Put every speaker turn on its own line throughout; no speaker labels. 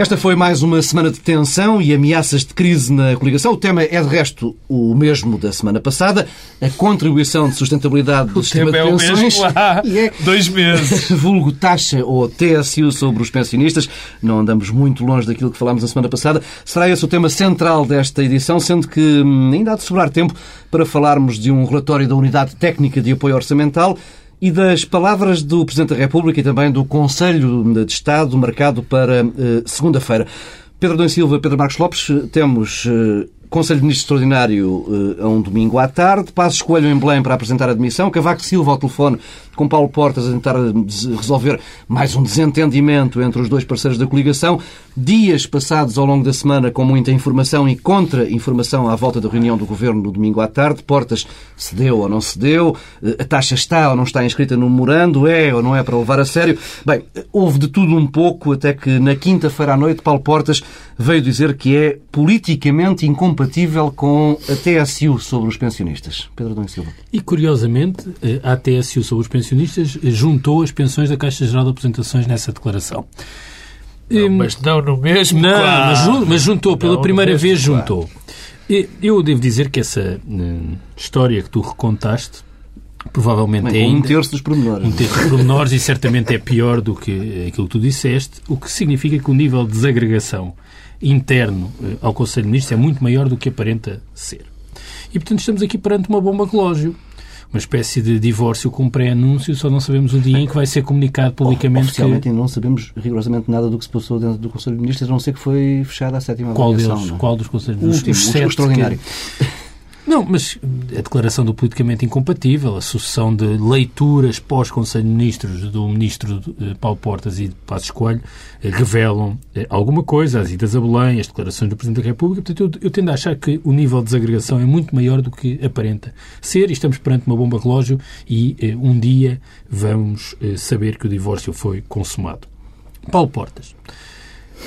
Esta foi mais uma semana de tensão e ameaças de crise na coligação. O tema é, de resto, o mesmo da semana passada. A contribuição de sustentabilidade do sistema de
é o
pensões.
mesmo há
E é
dois meses.
vulgo taxa ou TSU sobre os pensionistas. Não andamos muito longe daquilo que falámos na semana passada. Será esse o tema central desta edição, sendo que hum, ainda há de sobrar tempo para falarmos de um relatório da Unidade Técnica de Apoio Orçamental e das palavras do Presidente da República e também do Conselho de Estado marcado para eh, segunda-feira. Pedro Dom Silva, Pedro Marcos Lopes, temos eh, Conselho de Ministros Extraordinário eh, a um domingo à tarde, Passos Coelho em Belém para apresentar a admissão, Cavaco Silva ao telefone com Paulo Portas a tentar eh, resolver mais um desentendimento entre os dois parceiros da coligação. Dias passados ao longo da semana com muita informação e contra-informação à volta da reunião do Governo no domingo à tarde. Portas cedeu ou não cedeu, eh, a taxa está ou não está inscrita no memorando, é ou não é para levar a sério. Bem, houve de tudo um pouco, até que na quinta-feira à noite Paulo Portas veio dizer que é politicamente incompatível com a TSU sobre os pensionistas. Pedro Dom Silva.
E, curiosamente, eh, a TSU sobre os pensionistas eh, juntou as pensões da Caixa Geral de Apresentações nessa declaração.
Não,
Hum,
mas não no mesmo
não,
quadro.
mas, jun- mas juntou, pela
Não
primeira
mesmo
vez juntou. E Eu devo dizer que essa eh, história que tu recontaste provavelmente
Bem,
é
com um
ainda
terço dos pormenores.
um terço de pormenores e certamente é pior do que aquilo que tu disseste, o que significa que o nível de desagregação interno eh, ao Conselho de Ministros é muito maior do que aparenta ser. E, portanto, estamos aqui perante uma bomba relógio. Uma espécie de divórcio com pré-anúncio, só não sabemos o dia em que vai ser comunicado publicamente
Oficialmente
que,
não sabemos rigorosamente nada do que se passou dentro do Conselho de Ministros, a não ser que foi fechada a sétima
qual
avaliação.
deles,
não é?
qual dos conselhos
O último,
os sete
extraordinário.
que- Não, mas a declaração do politicamente incompatível, a sucessão de leituras pós-Conselho de Ministros do Ministro eh, Paulo Portas e de Passos Coelho eh, revelam eh, alguma coisa, as idas a Belém, as declarações do Presidente da República. Portanto, eu, eu tendo a achar que o nível de desagregação é muito maior do que aparenta ser e estamos perante uma bomba relógio e eh, um dia vamos eh, saber que o divórcio foi consumado. Paulo Portas.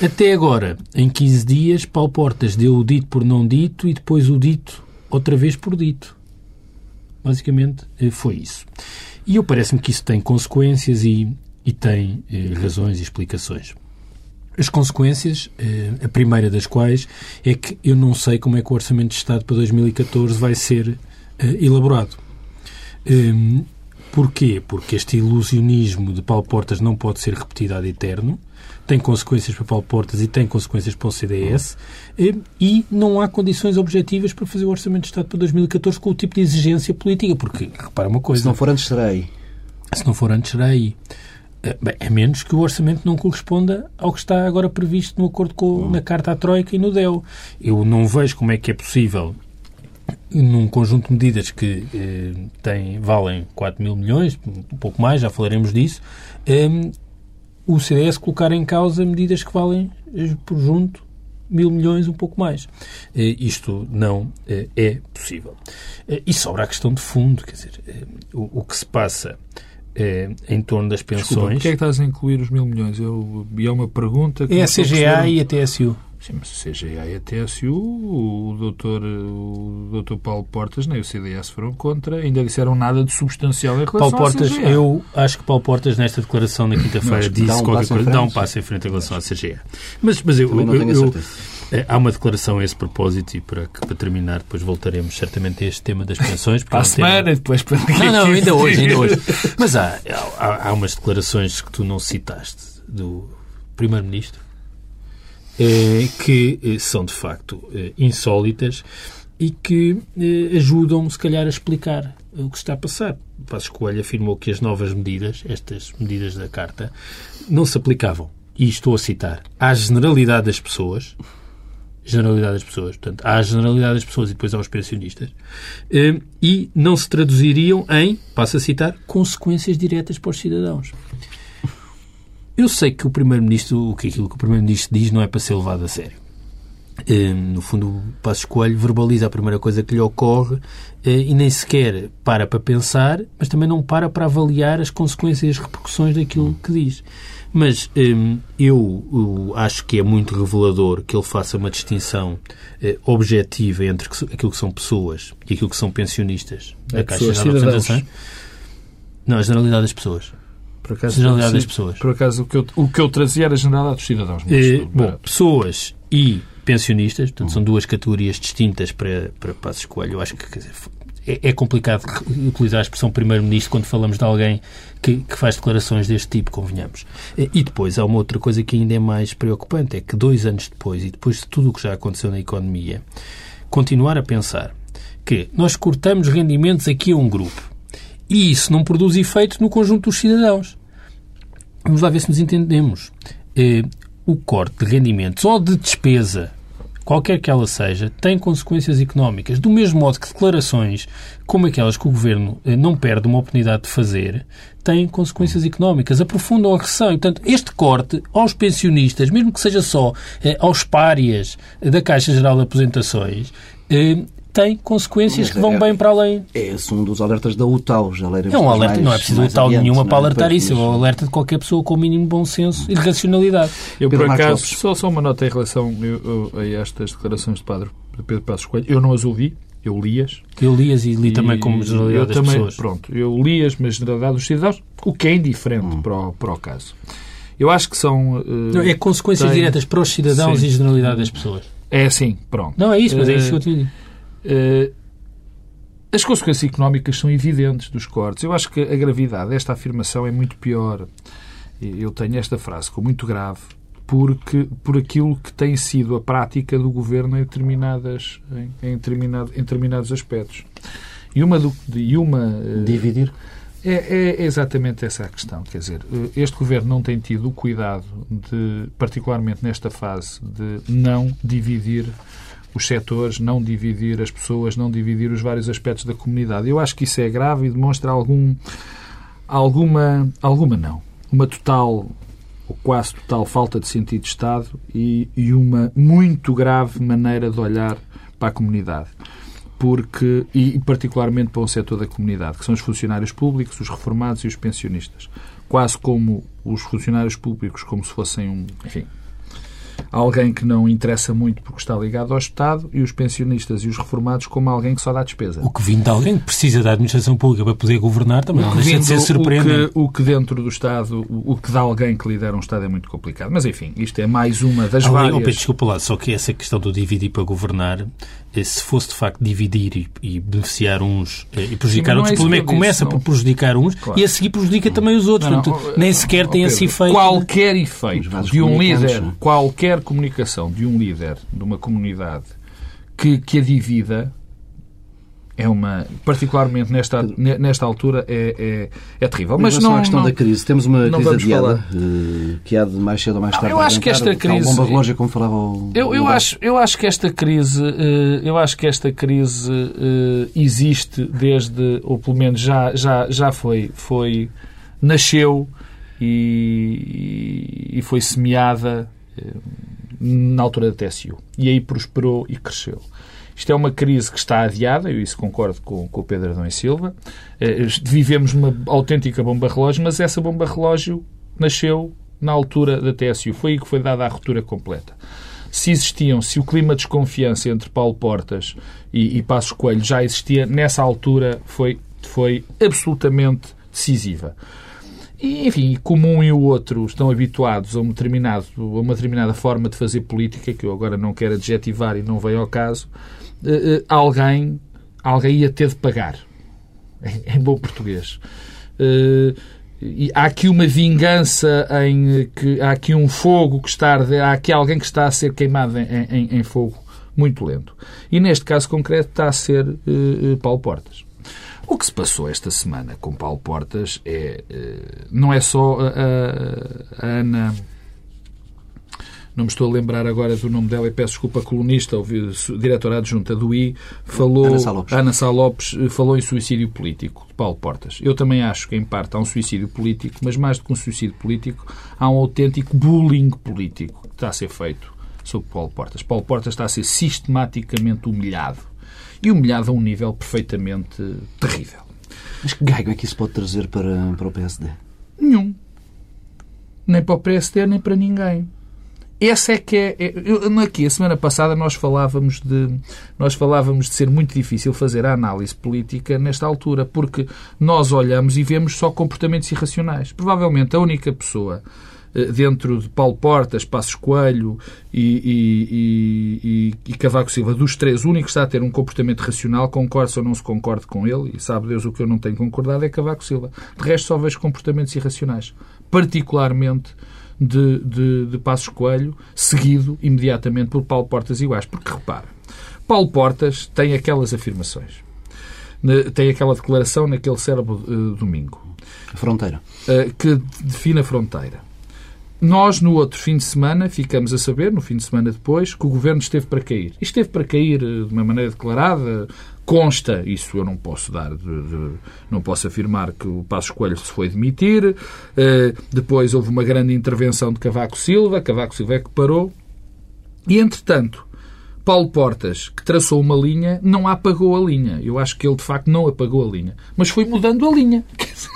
Até agora, em 15 dias, Paulo Portas deu o dito por não dito e depois o dito outra vez por dito. Basicamente, eh, foi isso. E eu parece-me que isso tem consequências e, e tem eh, razões e explicações. As consequências, eh, a primeira das quais é que eu não sei como é que o Orçamento de Estado para 2014 vai ser eh, elaborado. Hum, porquê? Porque este ilusionismo de Paulo Portas não pode ser repetido ad eterno, tem consequências para Paulo Portas e tem consequências para o CDS, eh, e não há condições objetivas para fazer o Orçamento de Estado para 2014 com o tipo de exigência política, porque, repara uma coisa,
Se não for antes, serei.
se não for antes, será aí. Eh, Bem, a menos que o orçamento não corresponda ao que está agora previsto no acordo com, na Carta à Troika e no DEL. Eu não vejo como é que é possível, num conjunto de medidas que eh, têm, valem 4 mil milhões, um pouco mais, já falaremos disso, eh, o CDS colocar em causa medidas que valem, eh, por junto, mil milhões, um pouco mais. Eh, isto não eh, é possível. E sobra a questão de fundo, quer dizer, o, que se passa em torno das
Desculpa,
pensões
porquê é que estás a incluir os mil milhões? Eu, é uma pergunta que
é a CGA e a TSU.
Sim, mas a CGA e a TSU, o doutor, o doutor Paulo Portas nem o CDS foram contra, ainda disseram nada de substancial em relação
Paulo
à
Portas, eu acho que Paulo Portas, nesta declaração na quinta-feira, disse
dá um
qualquer
passo em
coisa, dá um
frente.
passo em frente em relação à CGA. Mas, mas eu, eu- eu-
certeza.
eh, há uma declaração a esse propósito e para, que, para terminar, depois voltaremos certamente a este tema das pensões. porque
Para
é
a
tema-
semana e depois para
Não, não, ainda hoje, ainda hoje. Mas há, há, há umas declarações que tu não citaste do Primeiro-Ministro que eh, são, de facto, eh, insólitas e que eh, ajudam, se calhar, a explicar o que está a passar. Passos Coelho afirmou que as novas medidas, estas medidas da Carta, não se aplicavam, e estou a citar, à generalidade das pessoas, generalidade das pessoas, portanto, à generalidade das pessoas e depois aos pensionistas, eh, e não se traduziriam em, passo a citar, consequências diretas para os cidadãos. Eu sei que o Primeiro-Ministro, o que aquilo que o Primeiro-Ministro diz não é para ser levado a sério. Eh, no fundo, o Passo Coelho verbaliza a primeira coisa que lhe ocorre eh, e nem sequer para para pensar, mas também não para para avaliar as consequências e as repercussões daquilo que diz. Mas hum, eu, acho que é muito revelador que ele faça uma distinção eh, objetiva entre aquilo que são pessoas e aquilo que são pensionistas
É
da Caixa de. Não, a generalidade das pessoas.
Por acaso,
Generalidade das pessoas.
Por acaso, o que eu, o que eu trazia era a generalidade dos cidadãos.
Eh,
estudo,
bom, pessoas e pensionistas, portanto, são duas categorias distintas para, para Passos Coelho. Eu acho que dizer, é, é complicado utilizar a expressão primeiro-ministro quando falamos de alguém que, que faz declarações deste tipo, convenhamos. Eh, E depois há uma outra coisa que ainda é mais preocupante, é que dois anos depois, e depois de tudo o que já aconteceu na economia, continuar a pensar que nós cortamos rendimentos aqui a um grupo e isso não produz efeito no conjunto dos cidadãos. Vamos lá ver se nos entendemos. Eh, o corte de rendimentos ou de despesa, qualquer que ela seja, tem consequências económicas. Do mesmo modo que declarações como aquelas que o Governo eh, não perde uma oportunidade de fazer, têm consequências económicas, aprofundam a recessão. E, portanto, este corte aos pensionistas, mesmo que seja só eh, aos párias da Caixa Geral de Aposentações, tem consequências
Mas
que vão
é-
bem para além.
É esse um dos alertas da UTAU. Já
É um alerta, não é preciso tal nenhuma para alertar isso. É um alerta de qualquer pessoa com o mínimo bom senso e de racionalidade.
Eu,
Pedro
por
Marcos
acaso,
Lopes.
só, só uma nota em relação eu- eu- a estas declarações de Padre Pedro Passos Coelho. Eu não as ouvi, eu li-as.
Eu li-as e li também como generalidade
eu
das
também,
pessoas.
Pronto, eu li-as, mas generalidade dos cidadãos, o que é indiferente para, o, para o caso. Eu acho que são... eh,
Não, é consequências
tem-
diretas para os cidadãos
Sim.
e generalidade das pessoas.
É assim, pronto.
Não, é isso, mas é
Eh,
isso que eu te digo.
Eh, as consequências económicas são evidentes dos cortes. Eu acho que a gravidade desta afirmação é muito pior. Eu tenho esta frase como muito grave porque por aquilo que tem sido a prática do governo em determinadas em, em determinado, em determinados aspectos. E uma do, e uma eh,
Dividir.
é, é exatamente essa a questão. Quer dizer, eh, este governo não tem tido o cuidado de, particularmente nesta fase, de não dividir os setores, não dividir as pessoas, não dividir os vários aspectos da comunidade. Eu acho que isso é grave e demonstra algum, alguma, alguma não, uma total ou quase total falta de sentido de Estado e, e uma muito grave maneira de olhar para a comunidade porque e particularmente para um setor da comunidade, que são os funcionários públicos, os reformados e os pensionistas. Quase como os funcionários públicos, como se fossem um, enfim, alguém que não interessa muito porque está ligado ao Estado, e os pensionistas e os reformados como alguém que só dá despesa.
O que vindo de alguém que precisa da administração pública para poder governar também não deixa de ser surpreendente.
O que, o que dentro do Estado, o, o que dá alguém que lidera um Estado é muito complicado. Mas enfim, isto é mais uma das
oh,
várias.
Pedro, desculpa lá, só que essa questão do dividir para governar, se fosse de facto dividir e, e beneficiar uns eh, e prejudicar
Sim,
outros,
é
o problema é que começa por prejudicar uns
Claro.
e a seguir prejudica também os outros.
Não, não,
Portanto, nem sequer tem esse efeito.
Qualquer efeito de um líder, qualquer comunicação de um líder de uma comunidade que, que a divida é uma, particularmente nesta, ne- nesta altura, é, é, é terrível.
Mas não, a questão
não-
da crise. Temos uma crise adiada,
falar.
eh, que há de mais cedo ou mais tarde.
eu acho que esta crise-
bomba relógio, como falava o...
Eu, eu,
o
acho, eu acho que esta crise, eh, eu acho que esta crise eh, existe desde, ou pelo menos já, já, já foi, foi, nasceu e, e foi semeada na altura da TSU. E aí prosperou e cresceu. Isto é uma crise que está adiada, eu isso concordo com, com o Pedro Adão e Silva. Eh, Vivemos uma autêntica bomba relógio, mas essa bomba relógio nasceu na altura da TSU. Foi aí que foi dada a ruptura completa. Se existiam, se o clima de desconfiança entre Paulo Portas e, e Passos Coelho já existia, nessa altura foi, foi absolutamente decisiva. E, enfim, como um e o outro estão habituados a, um determinado, a uma determinada forma de fazer política, que eu agora não quero adjetivar e não veio ao caso, eh, alguém, alguém ia ter de pagar. Em, em bom português. Eh, e há aqui uma vingança em que há aqui um fogo que está há aqui alguém que está a ser queimado em, em- em fogo muito lento. E neste caso concreto está a ser eh, Paulo Portas. O que se passou esta semana com Paulo Portas é, eh, não é só a, a- a Ana não me estou a lembrar agora do nome dela e peço desculpa, colunista, ou diretora adjunta do I, falou,
Ana Sá Lopes.
Ana Sá Lopes eh, falou em suicídio político, de Paulo Portas. Eu também acho que, em parte, há um suicídio político, mas mais do que um suicídio político, há um autêntico bullying político que está a ser feito sobre Paulo Portas. Paulo Portas está a ser sistematicamente humilhado. E humilhado a um nível perfeitamente terrível.
Mas que gago é que isso pode trazer para, para o PSD?
Nenhum. Nem para o PSD, nem para ninguém. Essa é que é. é eu, aqui, a semana passada, nós falávamos de nós falávamos de ser muito difícil fazer a análise política nesta altura, porque nós olhamos e vemos só comportamentos irracionais. Provavelmente a única pessoa eh, dentro de Paulo Portas, Passos Coelho e, e, e, e, Cavaco Silva, dos três, o único que está a ter um comportamento racional, concorde ou não se concorde com ele, e sabe Deus o que eu não tenho concordado, é Cavaco Silva. De resto, só vejo comportamentos irracionais. Particularmente de, de, de Passos Coelho, seguido imediatamente por Paulo Portas iguais. Porque repara, Paulo Portas tem aquelas afirmações, tem aquela declaração naquele cérebro uh, domingo.
A fronteira.
Uh, que define a fronteira. Nós, no outro fim de semana, ficamos a saber, no fim de semana depois, que o governo esteve para cair. E esteve para cair eh, de uma maneira declarada, consta, isso eu não posso dar, de, de, não posso afirmar que o Passo Coelho se foi demitir. Uh, depois houve uma grande intervenção de Cavaco Silva, Cavaco Silva é que parou. E, entretanto, Paulo Portas, que traçou uma linha, não apagou a linha. Eu acho que ele, de facto, não apagou a linha. Mas foi mudando a linha.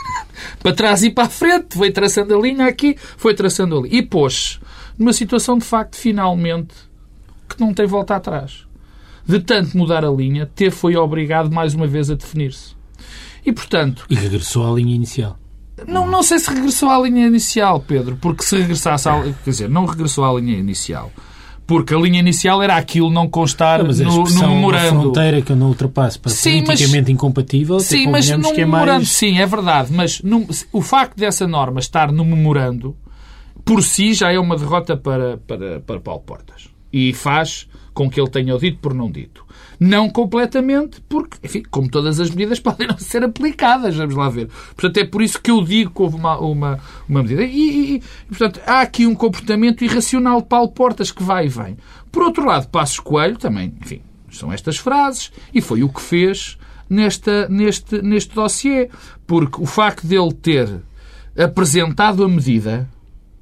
para trás e para a frente. Foi traçando a linha aqui, foi traçando ali. E pôs numa situação, de facto, finalmente, que não tem volta atrás. De tanto mudar a linha, ter foi obrigado mais uma vez a definir-se. E, portanto...
E regressou à linha inicial.
Não, não sei se regressou à linha inicial, Pedro, porque se regressasse à... Quer dizer, não regressou à linha inicial porque a linha inicial era aquilo não constar
não, mas
no, no memorando.
fronteira que eu não ultrapasse para sim, politicamente mas, incompatível,
sim, mas no
é
memorando,
mais...
sim, é verdade, mas num, o facto dessa norma estar no memorando por si já é uma derrota para, para, para Paulo Portas. E faz com que ele tenha o dito por não dito. Não completamente, porque, enfim, como todas as medidas podem não ser aplicadas, vamos lá ver. Portanto, é por isso que eu digo que houve uma, uma, uma medida. E, e, portanto, há aqui um comportamento irracional de Paulo Portas que vai e vem. Por outro lado, Passos Coelho também, enfim, são estas frases, e foi o que fez nesta, neste, neste dossiê. Porque o facto dele ter apresentado a medida,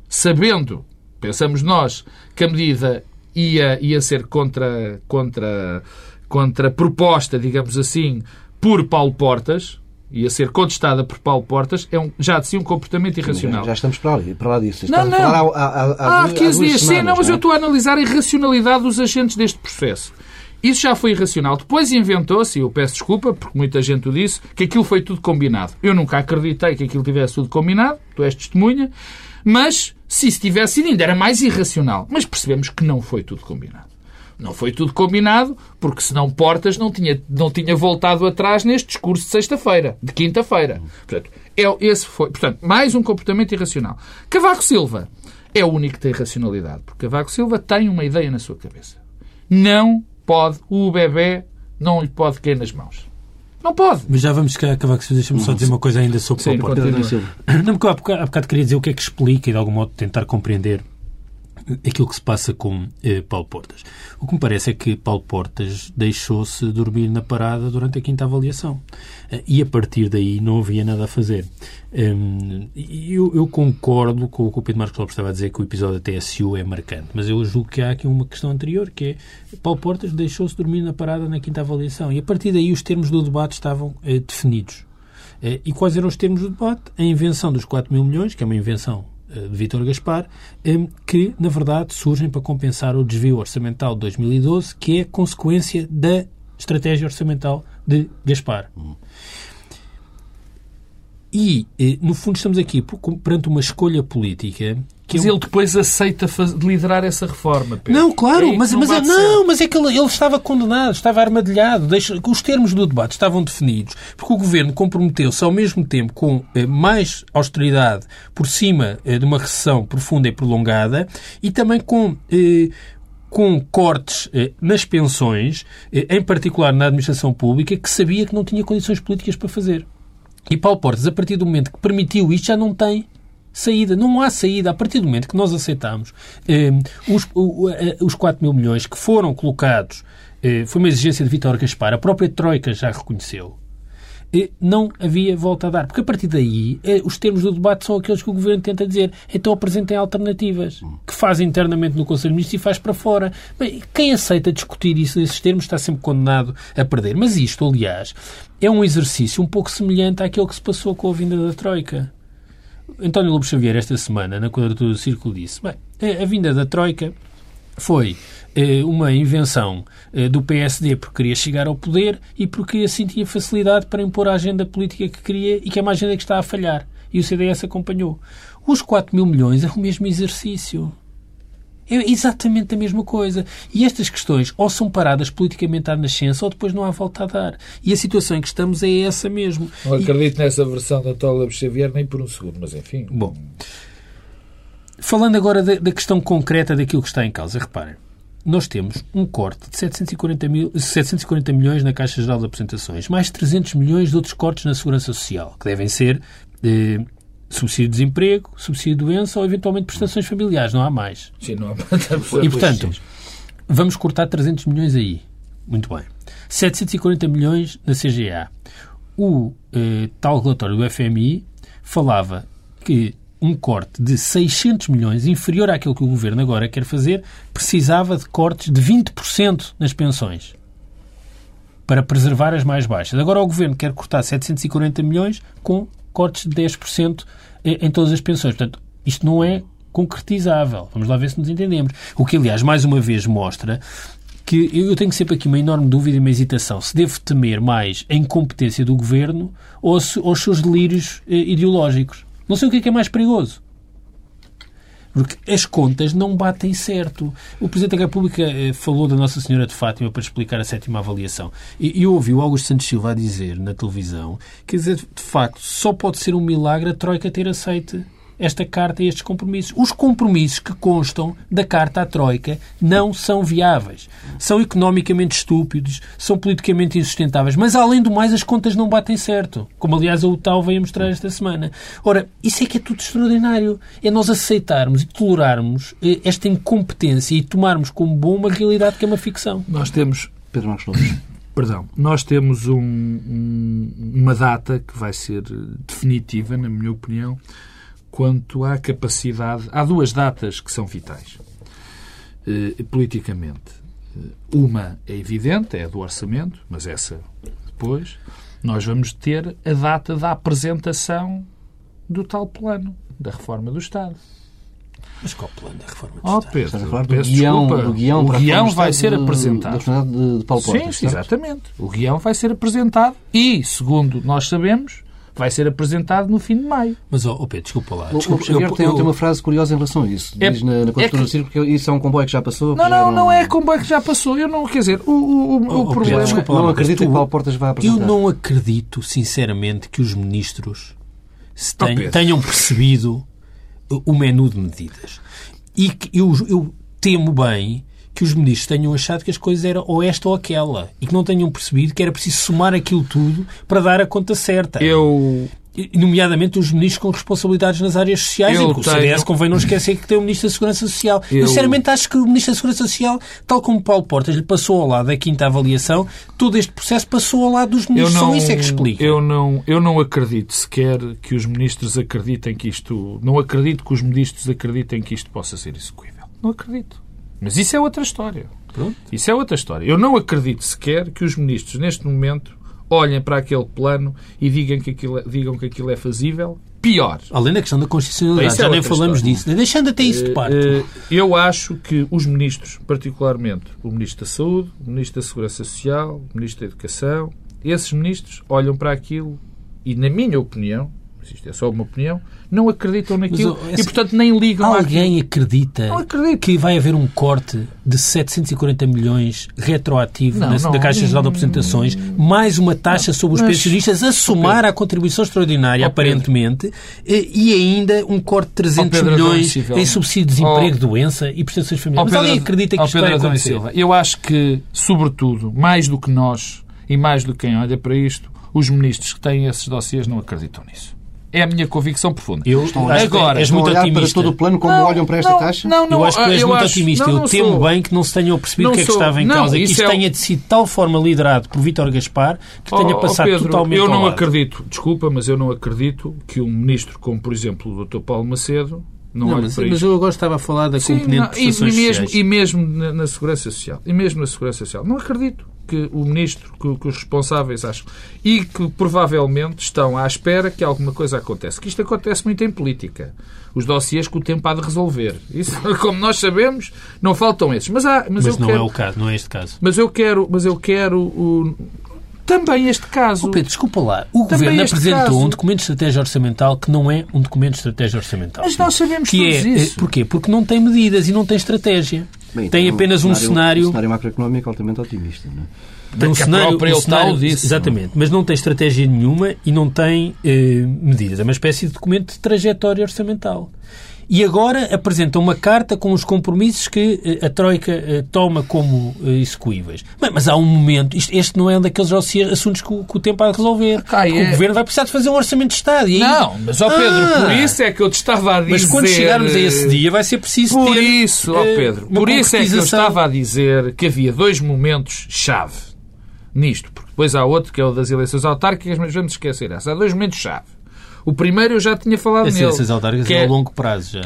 sabendo, pensamos nós, que a medida ia, ia ser contra, contra, contra proposta, digamos assim, por Paulo Portas, ia ser contestada por Paulo Portas, é um, já de si um comportamento irracional.
Já, já estamos para, ali, para lá disso.
Não, não. Há, há, há, 15 dias, sim, não, mas
é?
eu estou a analisar a irracionalidade dos agentes deste processo. Isso já foi irracional. Depois inventou-se, e eu peço desculpa, porque muita gente o disse, que aquilo foi tudo combinado. Eu nunca acreditei que aquilo tivesse tudo combinado, tu és testemunha, mas se isso tivesse sido, ainda era mais irracional. Mas percebemos que não foi tudo combinado. Não foi tudo combinado, porque senão Portas não tinha, não tinha voltado atrás neste discurso de sexta-feira, de quinta-feira. Portanto, é, esse foi, portanto, mais um comportamento irracional. Cavaco Silva é o único que tem racionalidade, porque Cavaco Silva tem uma ideia na ssua cabeça. Não pode, o bebê não lhe pode cair nas mãos. Não pode.
Mas já vamos Cavaco Silva, deixa-me só dizer uma coisa ainda sobre
Sim,
o Portas. Não, porque há bocado, há bocado queria dizer o que é que explica e de algum modo tentar compreender aquilo que se passa com eh, Paulo Portas. O que me parece é que Paulo Portas deixou-se dormir na parada durante a quinta avaliação. Eh, e a partir daí não havia nada a fazer. Um, eu, eu, concordo com o que o Pedro Marcos Lopes estava a dizer que o episódio da TSU é marcante, mas eu julgo que há aqui uma questão anterior, que é Paulo Portas deixou-se dormir na parada na quinta avaliação. E a partir daí os termos do debate estavam eh, definidos. Eh, e quais eram os termos do debate? A invenção dos 4 mil milhões, que é uma invenção de Vítor Gaspar, que, na verdade, surgem para compensar o desvio orçamental de 2012, que é consequência da estratégia orçamental de Gaspar. E, no fundo, estamos aqui perante uma escolha política que
mas ele depois aceita liderar essa reforma. Pedro.
Não, claro,
é
mas,
não,
mas, é, não mas é que ele, ele, estava condenado, estava armadilhado. Deixa, os termos do debate estavam definidos, porque o governo comprometeu-se ao mesmo tempo com eh, mais austeridade por cima eh, de uma recessão profunda e prolongada e também com. Eh, com cortes eh, nas pensões, eh, em particular na administração pública, que sabia que não tinha condições políticas para fazer. E Paulo Portas, a partir do momento que permitiu isto, já não tem saída. Não há saída. A partir do momento que nós aceitamos eh, os, o, os 4 mil milhões que foram colocados, eh, foi uma exigência de Vítor Gaspar, a própria Troika já reconheceu, não havia volta a dar. Porque a partir daí, eh, os termos do debate são aqueles que o Governo tenta dizer. Então apresentem alternativas, que faz internamente no Conselho de Ministros e faz para fora. Bem, quem aceita discutir isso nesses termos está sempre condenado a perder. Mas isto, aliás, é um exercício um pouco semelhante àquele que se passou com a vinda da Troika. António Lobo Xavier, esta semana, na quadratura do Círculo, disse: bem, a vinda da Troika foi eh, uma invenção eh, do PSD porque queria chegar ao poder e porque assim tinha facilidade para impor a agenda política que queria e que é uma agenda que está a falhar. E o CDS acompanhou. Os 4 mil milhões é o mesmo exercício. É exatamente a mesma coisa. E estas questões ou são paradas politicamente à nascença ou depois não há volta a dar. E a situação em que estamos é essa mesmo.
Não acredito e... nessa versão da Tola Xavier nem por um segundo, mas enfim.
Bom, falando agora da, da, questão concreta daquilo que está em causa, reparem. Nós temos um corte de 740, mil, 740 milhões na Caixa Geral de Apresentações, mais 300 milhões de outros cortes na Segurança Social, que devem ser eh, subsídio de desemprego, subsídio de doença ou eventualmente prestações familiares. Não há mais.
Sim, não há
E, portanto, vamos cortar 300 milhões aí. Muito bem. 740 milhões na CGA. O eh, tal relatório do FMI falava que um corte de 600 milhões, inferior àquilo que o Governo agora quer fazer, precisava de cortes de 20% nas pensões para preservar as mais baixas. Agora o Governo quer cortar 740 milhões com cortes de 10% em todas as pensões. Portanto, isto não é concretizável. Vamos lá ver se nos entendemos. O que, aliás, mais uma vez mostra que eu tenho sempre aqui uma enorme dúvida e uma hesitação. Se devo temer mais a incompetência do governo ou se, aos seus delírios eh, ideológicos. Não sei o que é, que é mais perigoso. Porque as contas não batem certo. O Presidente da República eh, falou da Nossa Senhora de Fátima para explicar a sétima avaliação. E eu ouvi o Augusto Santos Silva dizer na televisão que, de facto, só pode ser um milagre a Troika ter aceito esta carta e estes compromissos. Os compromissos que constam da carta à Troika não são viáveis. São economicamente estúpidos, são politicamente insustentáveis, mas além do mais as contas não batem certo, como aliás a UTAU veio mostrar esta semana. Ora, isso é que é tudo extraordinário. É nós aceitarmos e tolerarmos eh, esta incompetência e tomarmos como bom uma realidade que é uma ficção.
Nós temos, Pedro Marcos Lopes, perdão, nós temos um, um, uma data que vai ser definitiva, na minha opinião, quanto à capacidade. Há duas datas que são vitais eh, politicamente. Eh, uma é evidente, é a do orçamento, mas essa depois. Nós vamos ter a data da apresentação do tal plano da reforma do Estado.
Mas qual plano da reforma do
oh,
Estado?
Pedro,
Estás a falar do guião, do guião,
o guião vai ser
de,
apresentado.
De, de Paulo Portas,
Sim, exatamente. O guião vai ser apresentado e, segundo nós sabemos, vai ser apresentado no fim de maio.
Mas, oh, Pedro, desculpa lá.
O,
desculpa,
o Xavier eu, tem, eu... tem, uma frase curiosa em relação a isso.
É,
Diz na, na é que... do Circo que isso é um comboio que já passou.
Não, não, não é comboio que já passou. Eu não, quer dizer, o, o, o,
oh,
problema...
Pedro, desculpa lá,
não acredito tu, que Paulo Portas vai apresentar.
Eu não acredito, sinceramente, que os ministros ten, oh, tenham percebido o menu de medidas. E que eu, eu temo bem que os ministros tenham achado que as coisas eram ou esta ou aquela e que não tenham percebido que era preciso somar aquilo tudo para dar a conta certa.
Eu,
nomeadamente os ministros com responsabilidades nas áreas sociais. Eu e o CDS convém não esquecer que tem o Ministro da Segurança Social. Eu... eu, sinceramente, acho que o Ministro da Segurança Social, tal como Paulo Portas lhe passou ao lado da quinta avaliação, todo este processo passou ao lado dos ministros. Não, Só isso é que explica.
Eu não, eu não acredito sequer que os ministros acreditem que isto... Não acredito que os ministros acreditem que isto possa ser execuível. Não acredito. Mas isso é outra história. Pronto. Isso é outra história. Eu não acredito sequer que os ministros, neste momento, olhem para aquele plano e digam que aquilo, é, digam que aquilo é fazível. Pior.
Além da questão da constitucionalidade, é já nem falamos história. disso. Deixando até isso de parte. Eh,
eu acho que os ministros, particularmente o Ministro da Saúde, o Ministro da Segurança Social, o Ministro da Educação, esses ministros olham para aquilo e, na minha opinião, isto é só uma opinião, não acreditam naquilo mas, e, portanto, nem ligam
Alguém acredita que vai haver um corte de 740 milhões retroativo não, na, não, Caixa Geral de Apresentações, mais uma taxa sobre os mas, pensionistas a somar à contribuição extraordinária, aparentemente, e ainda um corte de 300 milhões em subsídio de desemprego, doença e prestações familiares. Mas alguém acredita que isto vai acontecer? Silva,
eu acho que, sobretudo, mais do que nós e mais do que quem olha para isto, os ministros que têm esses dossiês não acreditam nisso. É a minha convicção profunda.
Eu
Estão
Agora,
és muito
olhar para
otimista.
todo o plano como
Não,
olham para esta
não,
taxa?
Não, não,
eu acho que és muito
acho-
otimista.
não,
eu temo
sou.
bem que não se tenham percebido o que é que
sou.
estava em
Não,
causa. Que isto
é
tenha sido de tal forma liderado por Vítor Gaspar que tenha
Oh,
passado
Pedro,
totalmente
Eu
ao
não
lado.
acredito, desculpa, mas eu não acredito que um ministro como, por exemplo, o Dr. Paulo Macedo não,
Não, mas, mas eu agora estava a falar da
Sim,
componente
não,
de
e, e mesmo,
sociais.
e mesmo na, na Segurança Social. E mesmo na Segurança Social. Não acredito que o ministro, que, que os responsáveis acham. E que provavelmente estão à espera que alguma coisa aconteça. Que isto acontece muito em política. Os dossiês que o tempo há de resolver. Isso, como nós sabemos, não faltam esses. Mas, há, mas,
Mas não
quero,
é o caso, não é este caso.
mas eu quero, mas eu quero o, também este caso.
Oh, Pedro, desculpa lá. O
Também
Governo apresentou
caso.
um documento de estratégia orçamental que não é um documento de estratégia orçamental.
Mas nós sabemos
que é,
isso.
eh, Porquê? Porque não tem medidas e não tem estratégia.
Bem,
tem
então,
apenas um cenário...
Um cenário macroeconómico altamente otimista. Não é?
Tem um cenário, um
ele
cenário-
tal disse,
Exatamente. Mas não tem estratégia nenhuma e não tem eh, medidas. É uma espécie de documento de trajetória orçamental. E agora apresenta uma carta com os compromissos que eh, a Troika eh, toma como eh, execuíveis. Mas, mas há um momento, isto- este não é um daqueles assuntos que, o- que o tempo há de resolver.
É.
O Governo vai precisar de fazer um orçamento de Estado. E aí-
Não, mas ó Pedro,
Ah!
por isso é que eu te estava a dizer.
Mas quando chegarmos a esse dia vai ser preciso
Por
ter
isso, ó Pedro, por isso é que eu estava a dizer que havia dois momentos-chave nisto. Porque depois há outro que é o das eleições autárquicas, mas vamos esquecer essa. Há dois momentos-chave. O primeiro eu já tinha falado
As
nele.
ciências autárquicas
que
é
é-
a longo prazo já.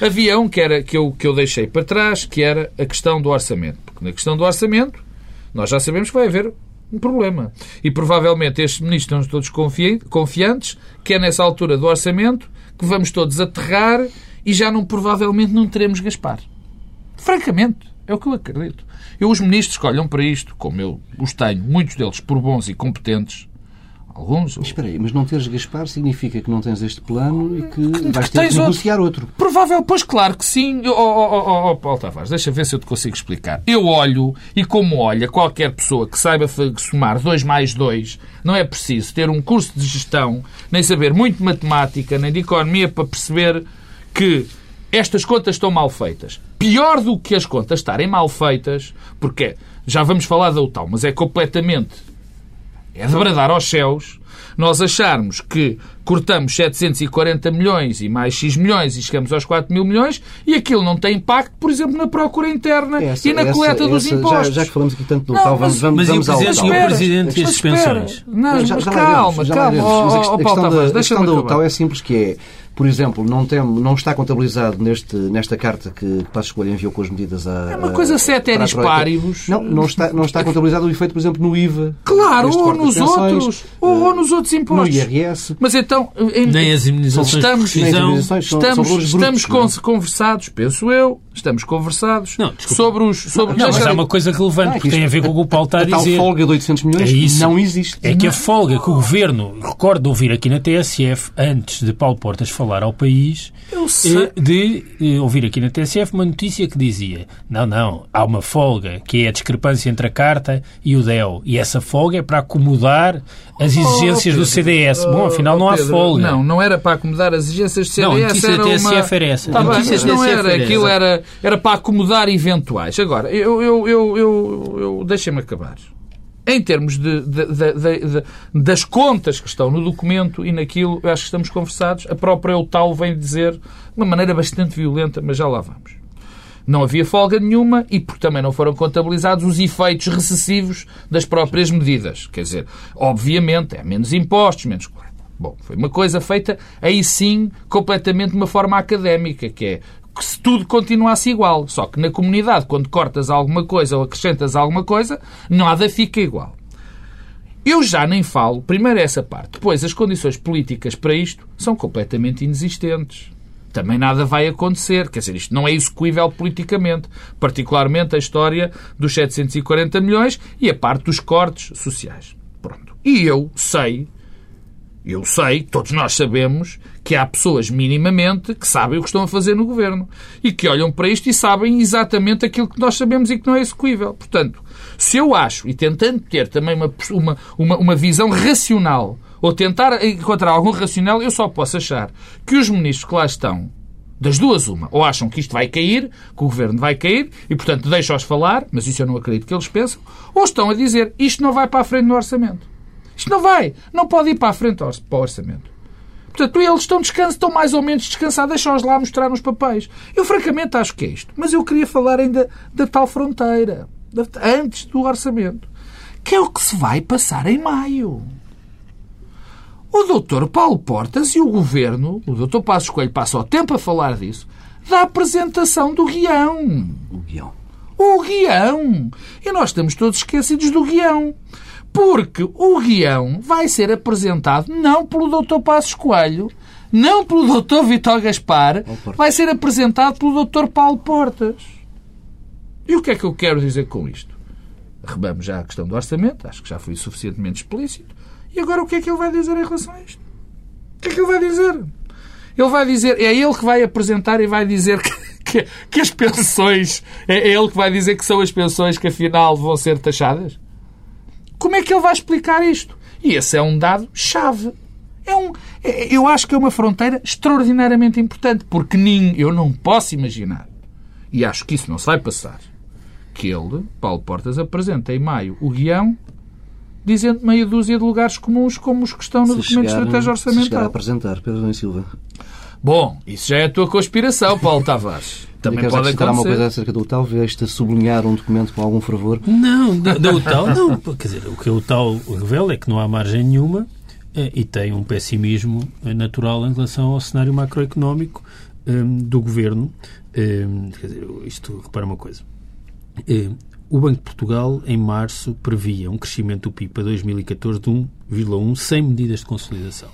Havia um que, era, que, eu, que eu deixei para trás, que era a questão do orçamento. Porque na questão do orçamento, nós já sabemos que vai haver um problema. E provavelmente estes ministros estão todos confi- confiantes que é nessa altura do orçamento que vamos todos aterrar e já não, provavelmente não teremos Gaspar. Francamente, é o que eu acredito. Eu, os ministros que olham para isto, como eu os tenho, muitos deles por bons e competentes, alguns,
Espera aí, mas não teres Gaspar significa que não tens este plano e que vais ter
tens
que
outro.
negociar outro.
Provável, pois claro que sim. Oh, oh, oh, oh, oh, Paulo Tavares, deixa ver se eu te consigo explicar. Eu olho, e como olha qualquer pessoa que saiba somar 2 mais 2, não é preciso ter um curso de gestão, nem saber muito de matemática, nem de economia para perceber que estas contas estão mal feitas. Pior do que as contas estarem mal feitas, porque já vamos falar da UTAL, mas é completamente é de bradar aos céus nós acharmos que cortamos 740 milhões e mais X milhões e chegamos aos 4 mil milhões e aquilo não tem impacto, por exemplo, na procura interna
Essa-
e na
essa-
coleta dos
essa- já-
impostos.
Já, que falamos aqui tanto do
Não,
tal, vamos,
mas-
vamos,
mas e o
vamos ao
Presidente-
tal.
e o Presidente e as
mas espera.
pensões?
Não,
já,
mas
já
calma,
já
calma.
Mas
ó,
a,
ó,
questão
Paulo
da, a questão da. UTAU é simples, que é, por exemplo, não, tem, não está contabilizado neste, nesta carta que Passos Escolha enviou com as medidas a...
É uma
a-
coisa
a
ceteris
Troika.
paribus.
Não, não está, não está contabilizado o efeito, por exemplo, no IVA.
Claro, ou
das
nos
pensões,
outros, ou, ou nos outros
No
impostos.
IRS.
Mas então, em-
Nem as imunizações
Estamos-
de
Estamos, estamos
não é?
con- conversados, penso eu, estamos conversados
Não,
sobre os. Sobre,
Não, mas há uma coisa relevante, porque
isto-
tem a ver com o que o Paulo está a
A tal
dizer.
folga de 800 milhões
É isso.
não existe.
É que a folga que o Governo, recordo de ouvir aqui na TSF, antes de Paulo Portas falar ao país,
Eu sei.
eh, de eh, ouvir aqui na TSF uma notícia que dizia não, não, há uma folga, que é a discrepância entre a carta e o DEL. E essa folga é para acomodar as exigências do CDS. Bom, afinal não
Oh,
há
Pedro,
folga.
Não, não era para acomodar as exigências do CDS.
Não, a notícia
era
da TSF
uma...
era essa.
Tá
A
bem,
notícia
mas
da
não
TSF
era.
era
Aquilo era, era para acomodar eventuais. Agora, eu, eu, eu, eu, eu deixem-me acabar. Em termos de, de- de- das contas que estão no documento e naquilo, eu acho que estamos conversados. A própria EUTAL vem dizer de uma maneira bastante violenta, mas já lá vamos. Não havia folga nenhuma e porque também não foram contabilizados os efeitos recessivos das próprias medidas. Quer dizer, obviamente, é menos impostos, menos. Bom, foi uma coisa feita aí sim completamente de uma forma académica, que é se tudo continuasse igual. Só que na comunidade, quando cortas alguma coisa ou acrescentas alguma coisa, nada fica igual. Eu já nem falo, primeiro essa parte, depois as condições políticas para isto são completamente inexistentes. Também nada vai acontecer, quer dizer, isto não é execuível politicamente, particularmente a história dos 740 milhões e a parte dos cortes sociais. Pronto. E eu sei, eu sei, todos nós sabemos, que há pessoas minimamente que sabem o que estão a fazer no governo e que olham para isto e sabem exatamente aquilo que nós sabemos e que não é execuível. Portanto, se eu acho, e tentando ter também uma, uma, uma, uma visão racional, ou tentar encontrar algum racional, eu só posso achar que os ministros que lá estão, das duas uma, ou acham que isto vai cair, que o governo vai cair, e portanto deixam-os falar, mas isso eu não acredito que eles pensam, ou estão a dizer isto não vai para a frente no orçamento. Isto não vai. Não pode ir para a frente ao- para o orçamento. Portanto, eles estão descansados, estão mais ou menos descansados, deixam-os lá mostrar nos papéis. Eu, francamente, acho que é isto. Mas eu queria falar ainda da tal fronteira, antes do orçamento, que é o que se vai passar em maio. O doutor Paulo Portas e o governo, o doutor Passos Coelho passa o tempo a falar disso, da apresentação do guião.
O guião.
O guião! E nós estamos todos esquecidos do guião. Porque o guião vai ser apresentado não pelo Dr. Passos Coelho, não pelo Dr. Vitor Gaspar, vai ser apresentado pelo Dr. Paulo Portas. E o que é que eu quero dizer com isto? Arrebamos já a questão do orçamento, acho que já fui suficientemente explícito. E agora o que é que ele vai dizer em relação a isto? O que é que ele vai dizer? Ele vai dizer, é ele que vai apresentar e vai dizer que, que, que as pensões, é ele que vai dizer que são as pensões que afinal vão ser taxadas? Como é que ele vai explicar isto? E esse é um dado chave. É um, é- eu acho que é uma fronteira extraordinariamente importante, porque nem, eu não posso imaginar, e acho que isso não se vai passar, que ele, Paulo Portas, apresenta em maio o guião dizendo meia dúzia de lugares comuns como os que estão no
Se
documento de
chegar-
estratégia
se chegar a
orçamental.
apresentar, Pedro Silva.
Bom, isso já é a tua conspiração, Paulo Tavares. Também
Queres
pode
acrescentar alguma coisa
acontecer.
acerca do tal? Veste a sublinhar um documento com algum fervor?
Não, da, da UTAL não. Quer dizer, o que a UTAL revela é que não há margem nenhuma eh, e tem um pessimismo eh, natural em relação ao cenário macroeconómico eh, do governo. Eh, Quer dizer, isto, repara uma coisa. Eh, O Banco de Portugal, em março, previa um crescimento do PIB para 2014 de 1,1 sem medidas de consolidação.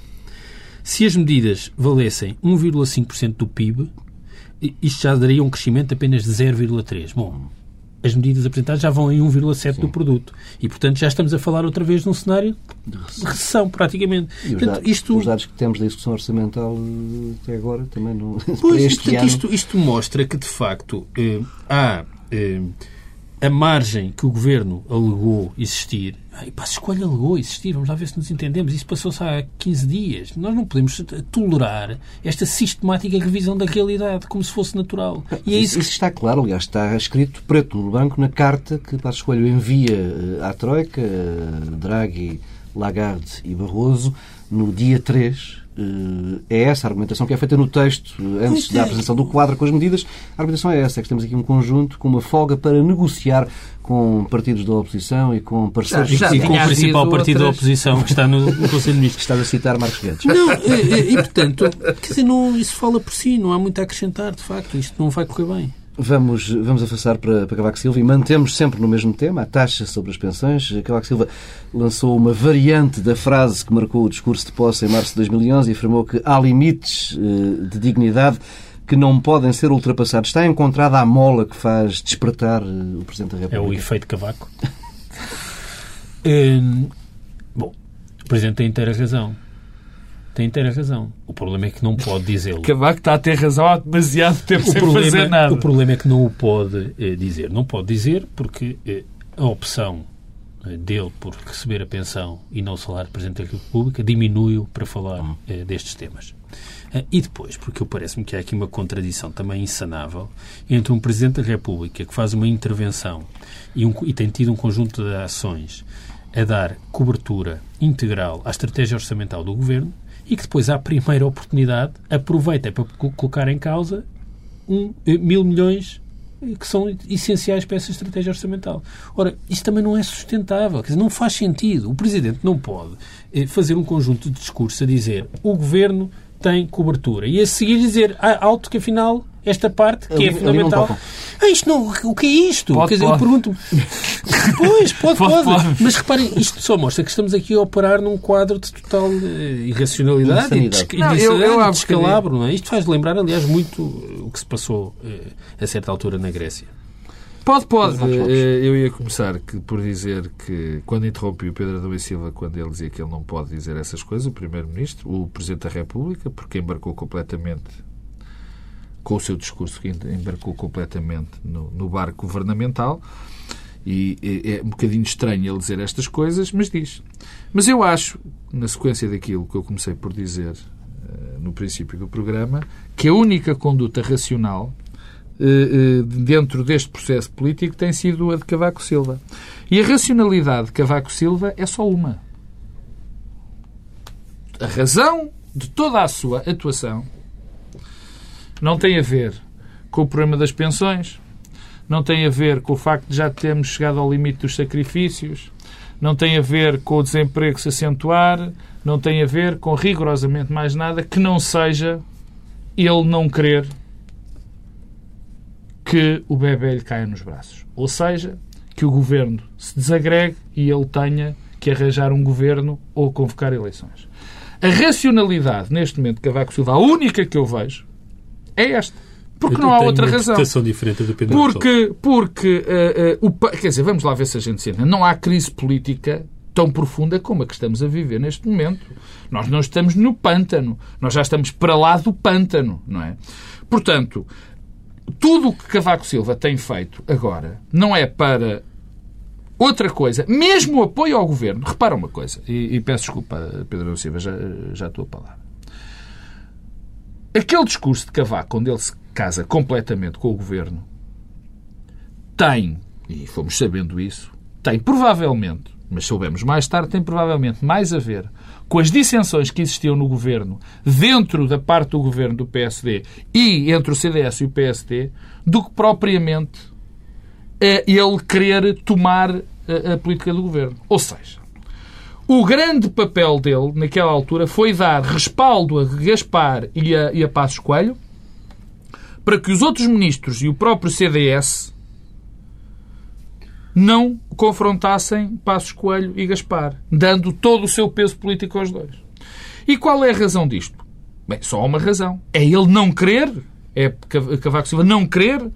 Se as medidas valessem 1,5% do PIB, isto já daria um crescimento apenas de 0,3%. Bom, as medidas apresentadas já vão em 1,7% do produto. E, portanto, já estamos a falar outra vez num cenário de recessão, praticamente.
E os,
Portanto,
dados,
isto,
os dados que temos da execução orçamental eh, até agora também não.
Pois, portanto, isto, isto mostra que, de facto, eh, há eh, a margem que o Governo alegou existir. Pá, se escolha alegou existir, vamos lá ver se nos entendemos. Isso passou-se há 15 dias. Nós não podemos tolerar esta sistemática revisão da realidade, como se fosse natural. E é isso
isso,
que
está claro, aliás, está escrito preto no banco na carta que Passos Coelho envia eh, à Troika, eh, Draghi, Lagarde e Barroso, no dia 3. Eh, É essa a argumentação que é feita no texto, eh, antes da apresentação do quadro com as medidas. A argumentação é essa, é que temos aqui um conjunto com uma folga para negociar com partidos da oposição e com parceiros
Já- já
e com o principal partido da
outras-
oposição que está no, no Conselho de Ministros.
Estás a citar Marcos Guedes.
Não, e, e, e, portanto, quer dizer, não, isso fala por si, não há muito a acrescentar, de facto, isto não vai correr bem.
Vamos, vamos avançar para, para Cavaco Silva e mantemos sempre no mesmo tema, a taxa sobre as pensões. Cavaco Silva lançou uma variante da frase que marcou o discurso de posse em março de 2011 e afirmou que há limites eh, de dignidade que não podem ser ultrapassados. Está encontrada a mola que faz despertar eh, o Presidente da
É o
República?
efeito cavaco. Hum, bom, o Presidente tem inteira razão. Tem inteira razão. O problema é que não pode dizê-lo.
Cavaco está a ter razão há demasiado tempo
O
sem fazer
problema,
nada.
o problema é que não o pode eh, dizer. Não pode dizer porque eh, a opção eh, dele por receber a pensão e não o salário de Presidente da República diminui-o para falar eh, destes temas. Eh, e depois, porque eu parece-me que há aqui uma contradição também insanável entre um Presidente da República que faz uma intervenção e, um- e tem tido um conjunto de ações a dar cobertura integral à estratégia orçamental do Governo e que depois, à primeira oportunidade, aproveita para co- colocar em causa um, eh, mil milhões eh, que são essenciais para essa estratégia orçamental. Ora, isso também não é sustentável, quer dizer, não faz sentido. O Presidente não pode eh, fazer um conjunto de discursos a dizer o Governo tem cobertura e a seguir dizer alto que afinal esta parte, que
Ali-
é
ali não
fundamental... Ah, isto não, o que é isto?
Pode,
Quer dizer, eu
pode.
pergunto Pois, pode,
Pode,
pode. Mas reparem, isto só mostra que estamos aqui a operar num quadro de total eh, irracionalidade e de,
Insanidade.
desca-
Não, eu- eu
descalabro. Não é? Isto faz lembrar, aliás, muito eh, o que se passou eh, a certa altura na Grécia.
Pode, pode. Eu ia começar que, por dizer que, quando interrompi o Pedro Adão e Silva, quando ele dizia que ele não pode dizer essas coisas, o Primeiro-Ministro, o Presidente da República, porque embarcou completamente, com o seu discurso, que embarcou completamente no, no barco governamental, e é, é um bocadinho estranho ele dizer estas coisas, mas diz. Mas eu acho, na sequência daquilo que eu comecei por dizer eh, no princípio do programa, que a única conduta racional eh, eh, dentro deste processo político tem sido a de Cavaco Silva. E a racionalidade de Cavaco Silva é só uma. a razão de toda a sua atuação não tem a ver com o problema das pensões, não tem a ver com o facto de já termos chegado ao limite dos sacrifícios, não tem a ver com o desemprego se acentuar, não tem a ver com rigorosamente mais nada que não seja ele não querer que o bebê lhe caia nos braços. Ou seja, que o governo se desagregue e ele tenha que arranjar um governo ou convocar eleições. A racionalidade, neste momento, de Cavaco Silva, a única que eu vejo, é esta. Porque não há outra
uma
razão.
interpretação diferente do Pedro
Porque, porque eh, eh, o, quer dizer, vamos lá ver se a gente se entende. Não há crise política tão profunda como a que estamos a viver neste momento. Nós não estamos no pântano. Nós já estamos para lá do pântano, não é? Portanto, tudo o que Cavaco Silva tem feito agora não é para outra coisa, mesmo o apoio ao governo. Repara uma coisa, e, e peço desculpa, Pedro Silva, já, já estou a palavra. Aquele discurso de Cavaco, onde ele se casa completamente com o governo, tem, e fomos sabendo isso, tem provavelmente, mas soubemos mais tarde, tem provavelmente mais a ver com as dissensões que existiam no governo, dentro da parte do governo do PSD e entre o CDS e o PSD, do que propriamente eh, ele querer tomar eh, a política do governo. Ou seja, o grande papel dele, naquela altura, foi dar respaldo a Gaspar e a, e a Passos Coelho para que os outros ministros e o próprio CDS não confrontassem Passos Coelho e Gaspar, dando todo o seu peso político aos dois. E qual é a razão disto? Bem, só há uma razão. É ele não querer, é Cav- Cavaco Silva não querer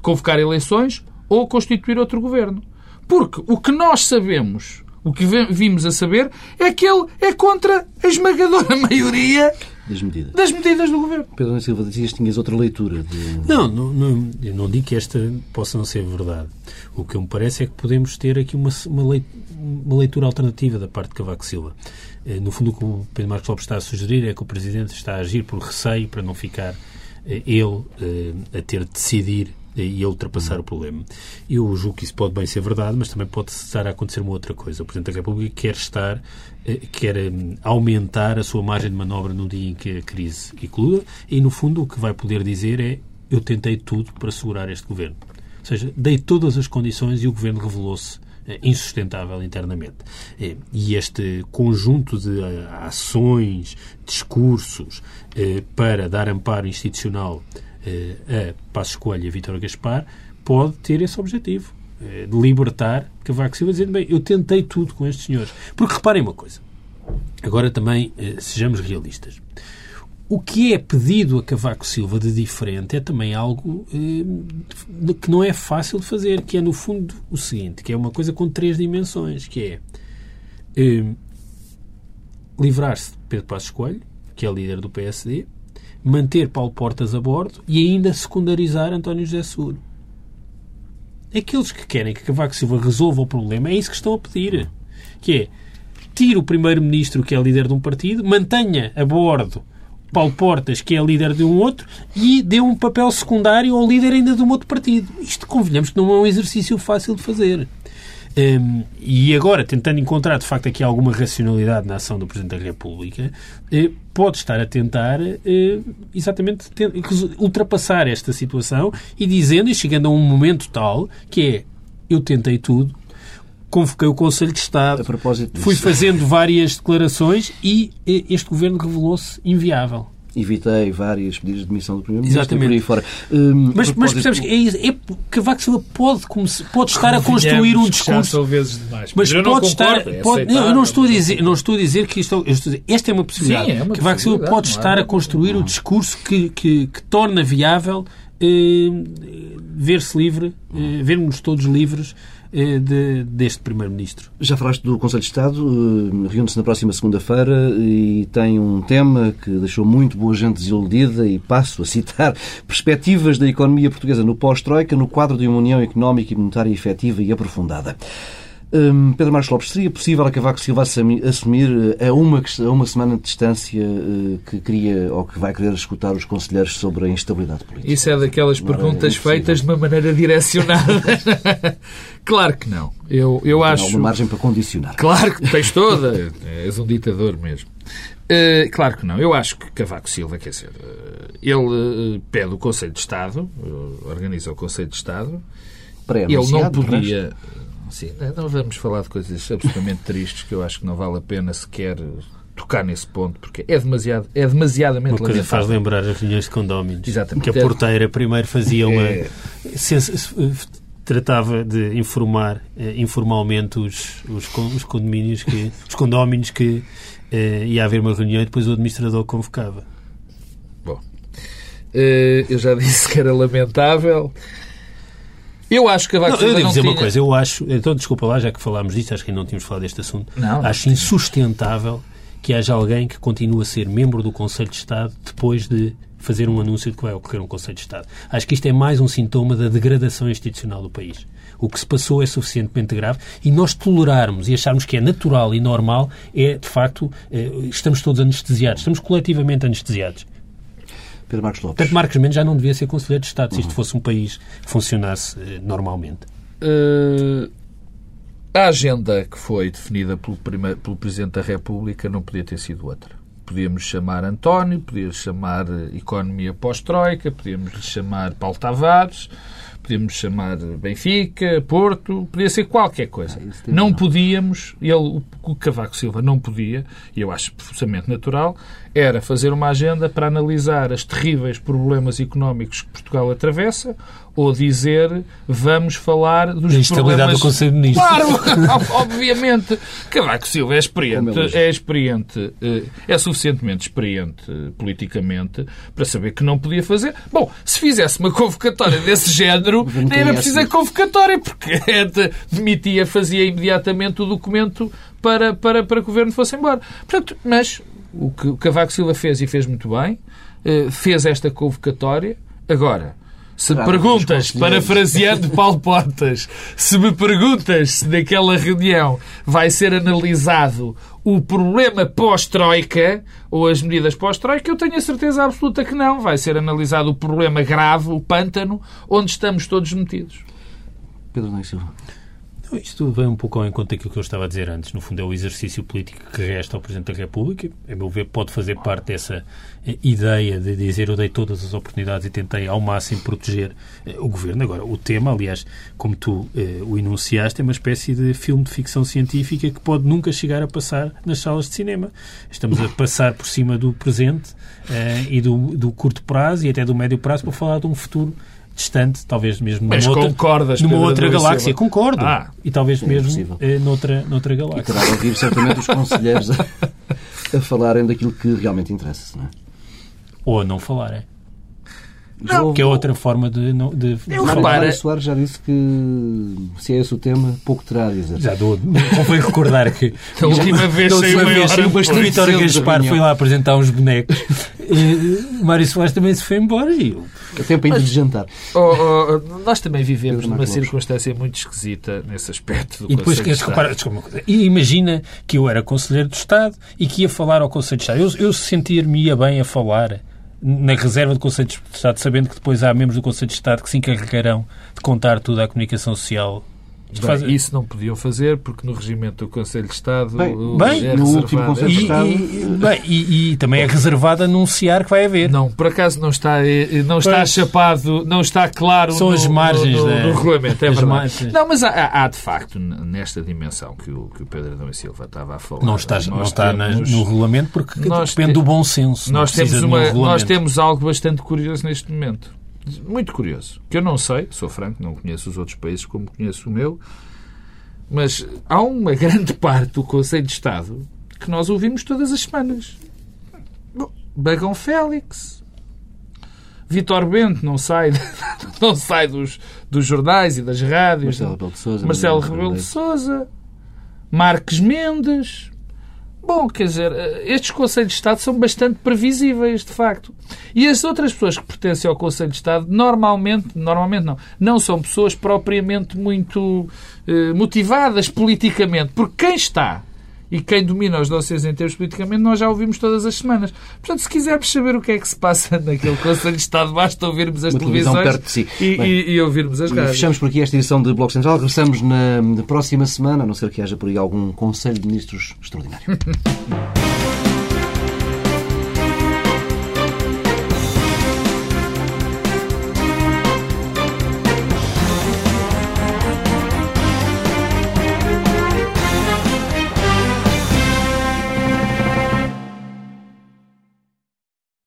convocar eleições ou constituir outro governo. Porque o que nós sabemos, o que vimos a saber, é que ele é contra a esmagadora maioria
Das medidas.
das medidas do governo.
Pedro Silva, dizias que tinhas outra leitura. De...
Não, não, não, eu não digo que esta possa não ser verdade. O que me parece é que podemos ter aqui uma, uma, lei- uma leitura alternativa da parte de Cavaco Silva. Eh, No fundo, o que o Pedro Marcos Lopes está a sugerir é que o Presidente está a agir por receio para não ficar eh, ele eh, a ter de decidir e a ultrapassar o problema. Eu julgo que isso pode bem ser verdade, mas também pode estar a acontecer uma outra coisa. O Presidente da República quer estar, eh, quer hum, aumentar a sua margem de manobra no dia em que a crise eclua e, no fundo, o que vai poder dizer é eu tentei tudo para segurar este governo. Ou seja, dei todas as condições e o governo revelou-se eh, insustentável internamente. Eh, E este conjunto de ações, discursos para dar amparo institucional a Passos Coelho e a Vítor Gaspar pode ter esse objetivo. eh, De libertar Cavaco Silva dizendo, bem, eu tentei tudo com estes senhores. Porque reparem uma coisa. Agora também eh, sejamos realistas. O que é pedido a Cavaco Silva de diferente é também algo eh, que não é fácil de fazer, que é, no fundo, o seguinte, que é uma coisa com três dimensões, que é eh, livrar-se de Pedro Passos Coelho, que é líder do PSD, manter Paulo Portas a bordo e ainda secundarizar António José Seguro. Aqueles que querem que Cavaco Silva resolva o problema é isso que estão a pedir. Que é, tire o primeiro-ministro, que é líder de um partido, mantenha a bordo Paulo Portas, que é líder de um outro, e dê um papel secundário ao líder ainda de um outro partido. Isto, convenhamos, que não é um exercício fácil de fazer. Hum, e agora, tentando encontrar de facto aqui alguma racionalidade na ação do Presidente da República, eh, pode estar a tentar eh, exatamente ultrapassar esta situação e dizendo e chegando a um momento tal que é eu tentei tudo, convoquei o Conselho de Estado, fui fazendo várias declarações e eh, este governo revelou-se inviável.
Evitei várias pedidos de demissão do Primeiro-Ministro
Exatamente.
por aí fora. Hum,
Mas,
a
mas
propósito-
percebes que é, isso, é Cavaco Silva pode, pode estar a construir um
já
discurso
são vezes demais.
Mas
eu
pode
não
estar.
concordo, é
pode- não, eu não estou a
aceitável.
dizer, não estou a dizer que isto. eu estou a dizer, esta é uma possibilidade.
Sim, é uma
que Cavaco Silva pode
é?
estar a construir o discurso que, que, que torna viável eh, ver-se livre, eh, vermos todos livres de- deste Primeiro-Ministro.
Já falaste do Conselho de Estado, eh, reúne-se na próxima segunda-feira e tem um tema que deixou muito boa gente desiludida e passo a citar perspectivas da economia portuguesa no pós-Troika no quadro de uma União Económica e Monetária efetiva e aprofundada. Hum, Pedro Marcos Lopes, seria possível a Cavaco Silva assumi- assumir eh, a uma, a uma semana de distância eh, que queria ou que vai querer escutar os conselheiros sobre a instabilidade política?
Isso é daquelas
Não, é
perguntas feitas de uma maneira direcionada. claro que não. Eu, eu
Tem
acho.
alguma margem para condicionar.
Claro que tens toda. És um ditador mesmo. Uh, claro que não. Eu acho que Cavaco Silva, quer dizer, uh, ele uh, pede o Conselho de Estado, organiza o Conselho de Estado. Ele não podia. Sim, não vamos falar de coisas absolutamente tristes que eu acho que não vale a pena sequer tocar nesse ponto, porque é, demasiado, é demasiadamente
Uma coisa
lamentável.
faz lembrar as reuniões de condóminos.
Exatamente.
Que a porteira primeiro fazia uma...
É.
tratava de informar eh, informalmente os, os, os condomínios que... os condóminos que eh, ia haver uma reunião e depois o administrador convocava.
Bom, eh, eu já disse que era lamentável. Eu acho que a
não, Eu devo dizer
tinha...
uma coisa, eu acho, então desculpa lá, já que falámos disto, acho que ainda não tínhamos falado deste assunto,
não,
acho
não
insustentável que haja alguém que continue a ser membro do Conselho de Estado depois de fazer um anúncio de que vai ocorrer um Conselho de Estado. Acho que isto é mais um sintoma da degradação institucional do país. O que se passou é suficientemente grave e nós tolerarmos e acharmos que é natural e normal é, de facto, eh, estamos todos anestesiados, estamos coletivamente anestesiados.
Pedro Marcos Lopes.
Portanto, Marcos Mendes já não devia ser Conselheiro de Estado se isto fosse um país que funcionasse eh, normalmente.
Uh, a agenda que foi definida pelo, primeiro, pelo Presidente da República não podia ter sido outra. Podíamos chamar António, podíamos chamar Economia pós-Troika, podíamos lhe chamar Paulo Tavares, podíamos chamar Benfica, Porto, podia ser qualquer coisa. Ah, não podíamos, ele, o Cavaco Silva não podia, e eu acho profundamente natural, era fazer uma agenda para analisar os terríveis problemas económicos que Portugal atravessa ou dizer vamos falar dos
a
problemas...
do Conselho de Ministros.
Claro, obviamente. Cavaco Silva é experiente, é experiente, eh, é suficientemente experiente politicamente para saber que não podia fazer. Bom, se fizesse uma convocatória desse género, nem era preciso a convocatória, porque demitia, fazia imediatamente o documento para, para, para que o governo fosse embora. Portanto, mas o que o Cavaco Silva fez e fez muito bem, eh, fez esta convocatória. Agora, se me perguntas, parafraseando Paulo Portas, se me perguntas se naquela reunião vai ser analisado o problema pós-Troika ou as medidas pós-Troika, eu tenho a certeza absoluta que não. Vai ser analisado o problema grave, o pântano, onde estamos todos metidos.
Pedro Silva.
Isto vem um pouco ao encontro daquilo que eu estava a dizer antes. No fundo, é o exercício político que resta ao Presidente da República. A meu ver, pode fazer parte dessa eh, ideia de dizer eu dei todas as oportunidades e tentei ao máximo proteger eh, o Governo. Agora, o tema, aliás, como tu eh, o enunciaste, é uma espécie de filme de ficção científica que pode nunca chegar a passar nas salas de cinema. Estamos a passar por cima do presente eh, e do, do curto prazo e até do médio prazo para falar de um futuro distante, talvez mesmo
Mas
numa outra,
concordas,
numa outra galáxia. Concordo.
Ah,
e talvez mesmo eh, noutra, noutra galáxia.
E terá de ouvir certamente os conselheiros a, a falarem daquilo que realmente interessa, não é?
Ou a não falarem.
Não,
que é outra forma de. de, de
eu repara...
Mário Soares já disse que se é esse o tema, pouco terá a dizer.
Já dou. Convém recordar que.
a última vez saiu uma vez
saiu bastante. Vitória Gaspar foi lá apresentar uns bonecos. e, Mário Soares também se foi embora e eu.
É tempo ainda de jantar.
Oh, oh, nós também vivemos numa circunstância muito esquisita nesse aspecto. Do
e depois que repara, e imagina que eu era Conselheiro do Estado e que ia falar ao Conselho de Estado. Eu, eu sentir-me-ia bem a falar na reserva do Conselho de Estado, sabendo que depois há membros do Conselho de Estado que se encarregarão de contar tudo à comunicação social
faz... Isso não podiam fazer porque no regimento do Conselho de Estado
bem, bem
é
no
último Conselho de Estado
e, e, bem, e, e, também é reservado anunciar que vai haver.
Não, por acaso não está eh, não está pois, chapado, não está claro
são
no,
as margens
no, no,
da,
no regulamento, é verdade.
Margens.
Não, mas há, há, de facto nesta dimensão que o, que o Pedro Adão e Silva estava a falar.
Não está, não está temos, no regulamento porque depende
te,
do bom senso.
Nós temos, uma, nós temos algo bastante curioso neste momento. Muito curioso. Que eu não sei, sou franco, não conheço os outros países como conheço o meu mas há uma grande parte do Conselho de Estado que nós ouvimos todas as semanas. Bagão Félix. Vitor Bento não sai, não sai dos, dos jornais e das rádios.
Marcelo Rebelo de Sousa.
Marcelo Rebelo de Sousa. Marques Mendes. Bom, quer dizer, estes Conselhos de Estado são bastante previsíveis, de facto. E as outras pessoas que pertencem ao Conselho de Estado, normalmente, normalmente não, não são pessoas propriamente muito eh, motivadas politicamente. Porque quem está e quem domina os dossiês em termos politicamente, nós já ouvimos todas as semanas. Portanto, se quisermos saber o que é que se passa naquele Conselho de Estado, basta ouvirmos as
Uma
televisões
perto de si.
e,
Bem,
e, e ouvirmos as rádios.
Fechamos por aqui esta edição de Bloco Central. Regressamos na, na próxima semana, a não ser que haja por aí algum Conselho de Ministros extraordinário.